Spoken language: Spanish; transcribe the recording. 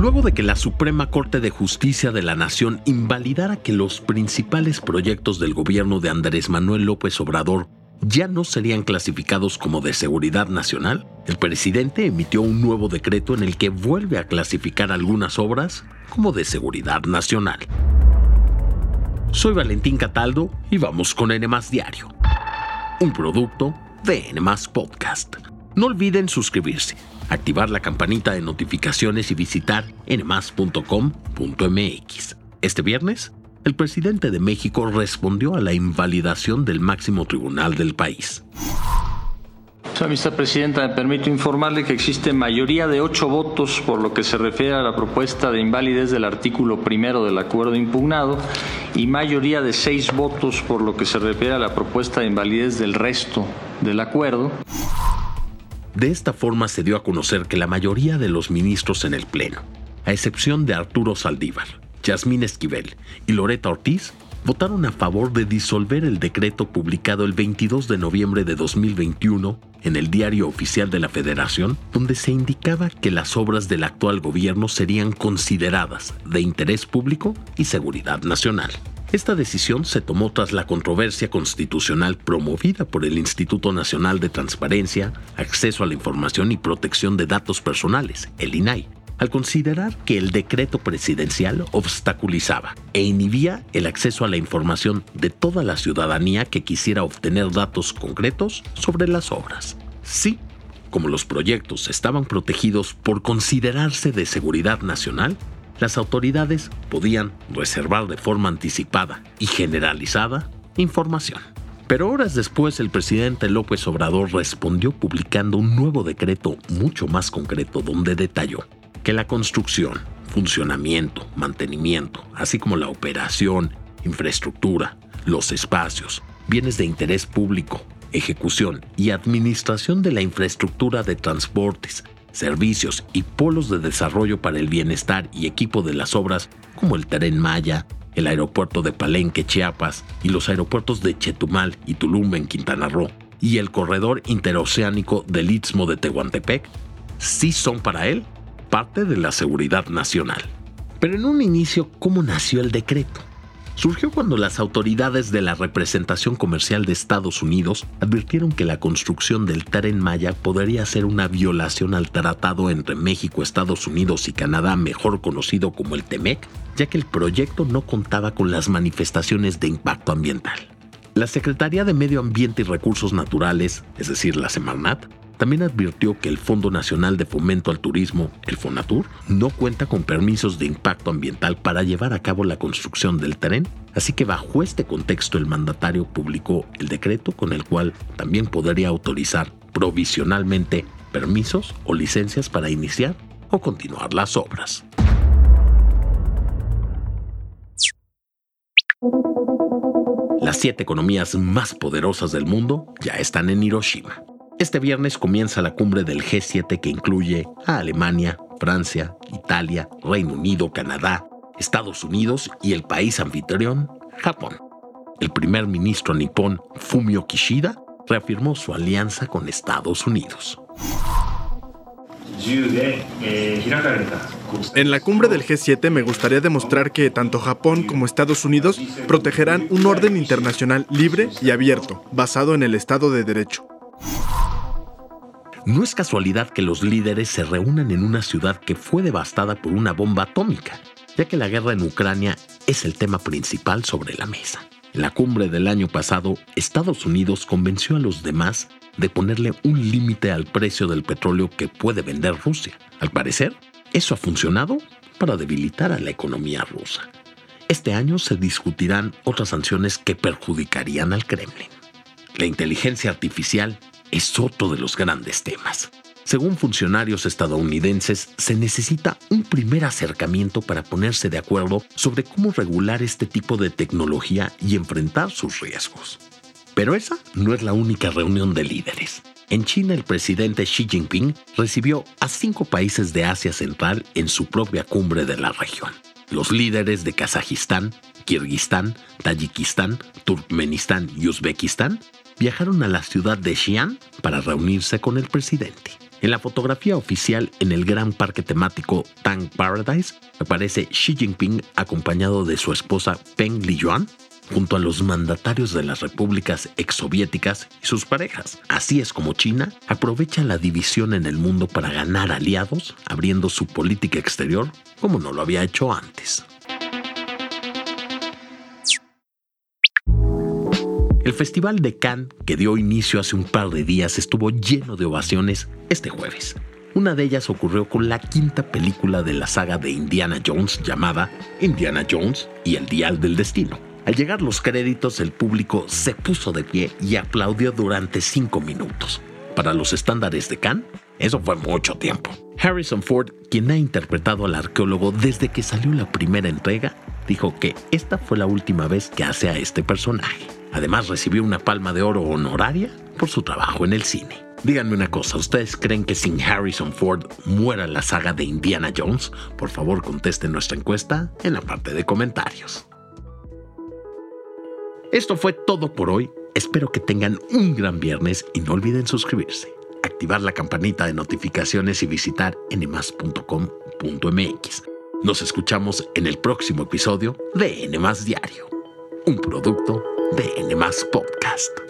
Luego de que la Suprema Corte de Justicia de la Nación invalidara que los principales proyectos del gobierno de Andrés Manuel López Obrador ya no serían clasificados como de seguridad nacional, el presidente emitió un nuevo decreto en el que vuelve a clasificar algunas obras como de seguridad nacional. Soy Valentín Cataldo y vamos con N Diario, un producto de N Podcast. No olviden suscribirse, activar la campanita de notificaciones y visitar nmas.com.mx. Este viernes el presidente de México respondió a la invalidación del máximo tribunal del país. Señora Presidenta, me permito informarle que existe mayoría de ocho votos por lo que se refiere a la propuesta de invalidez del artículo primero del acuerdo impugnado y mayoría de seis votos por lo que se refiere a la propuesta de invalidez del resto del acuerdo. De esta forma se dio a conocer que la mayoría de los ministros en el Pleno, a excepción de Arturo Saldívar, Yasmín Esquivel y Loreta Ortiz votaron a favor de disolver el decreto publicado el 22 de noviembre de 2021 en el Diario Oficial de la Federación, donde se indicaba que las obras del actual gobierno serían consideradas de interés público y seguridad nacional. Esta decisión se tomó tras la controversia constitucional promovida por el Instituto Nacional de Transparencia, Acceso a la Información y Protección de Datos Personales, el INAI, al considerar que el decreto presidencial obstaculizaba e inhibía el acceso a la información de toda la ciudadanía que quisiera obtener datos concretos sobre las obras. Sí, como los proyectos estaban protegidos por considerarse de seguridad nacional, las autoridades podían reservar de forma anticipada y generalizada información. Pero horas después el presidente López Obrador respondió publicando un nuevo decreto mucho más concreto donde detalló que la construcción, funcionamiento, mantenimiento, así como la operación, infraestructura, los espacios, bienes de interés público, ejecución y administración de la infraestructura de transportes, servicios y polos de desarrollo para el bienestar y equipo de las obras como el Tren Maya, el aeropuerto de Palenque, Chiapas y los aeropuertos de Chetumal y Tulum en Quintana Roo y el corredor interoceánico del Istmo de Tehuantepec, sí son para él parte de la seguridad nacional. Pero en un inicio, ¿cómo nació el decreto? Surgió cuando las autoridades de la representación comercial de Estados Unidos advirtieron que la construcción del tren Maya podría ser una violación al tratado entre México, Estados Unidos y Canadá, mejor conocido como el TEMEC, ya que el proyecto no contaba con las manifestaciones de impacto ambiental. La Secretaría de Medio Ambiente y Recursos Naturales, es decir, la Semarnat, también advirtió que el Fondo Nacional de Fomento al Turismo, el FONATUR, no cuenta con permisos de impacto ambiental para llevar a cabo la construcción del tren, así que bajo este contexto el mandatario publicó el decreto con el cual también podría autorizar provisionalmente permisos o licencias para iniciar o continuar las obras. Las siete economías más poderosas del mundo ya están en Hiroshima. Este viernes comienza la cumbre del G7 que incluye a Alemania, Francia, Italia, Reino Unido, Canadá, Estados Unidos y el país anfitrión, Japón. El primer ministro nipón, Fumio Kishida, reafirmó su alianza con Estados Unidos. En la cumbre del G7 me gustaría demostrar que tanto Japón como Estados Unidos protegerán un orden internacional libre y abierto, basado en el Estado de Derecho. No es casualidad que los líderes se reúnan en una ciudad que fue devastada por una bomba atómica, ya que la guerra en Ucrania es el tema principal sobre la mesa. En la cumbre del año pasado, Estados Unidos convenció a los demás de ponerle un límite al precio del petróleo que puede vender Rusia. Al parecer, eso ha funcionado para debilitar a la economía rusa. Este año se discutirán otras sanciones que perjudicarían al Kremlin. La inteligencia artificial es otro de los grandes temas. Según funcionarios estadounidenses, se necesita un primer acercamiento para ponerse de acuerdo sobre cómo regular este tipo de tecnología y enfrentar sus riesgos. Pero esa no es la única reunión de líderes. En China, el presidente Xi Jinping recibió a cinco países de Asia Central en su propia cumbre de la región. Los líderes de Kazajistán, Kirguistán, Tayikistán, Turkmenistán y Uzbekistán viajaron a la ciudad de Xi'an para reunirse con el presidente. En la fotografía oficial en el gran parque temático Tang Paradise aparece Xi Jinping acompañado de su esposa Peng Liyuan junto a los mandatarios de las repúblicas exsoviéticas y sus parejas. Así es como China aprovecha la división en el mundo para ganar aliados, abriendo su política exterior como no lo había hecho antes. El Festival de Cannes, que dio inicio hace un par de días, estuvo lleno de ovaciones este jueves. Una de ellas ocurrió con la quinta película de la saga de Indiana Jones llamada Indiana Jones y el Dial del Destino. Al llegar los créditos, el público se puso de pie y aplaudió durante cinco minutos. Para los estándares de Cannes, eso fue mucho tiempo. Harrison Ford, quien ha interpretado al arqueólogo desde que salió la primera entrega, dijo que esta fue la última vez que hace a este personaje. Además recibió una palma de oro honoraria por su trabajo en el cine. Díganme una cosa, ¿ustedes creen que sin Harrison Ford muera la saga de Indiana Jones? Por favor contesten nuestra encuesta en la parte de comentarios. Esto fue todo por hoy. Espero que tengan un gran viernes y no olviden suscribirse, activar la campanita de notificaciones y visitar nmas.com.mx. Nos escuchamos en el próximo episodio de NMAS Diario, un producto de NMAS Podcast.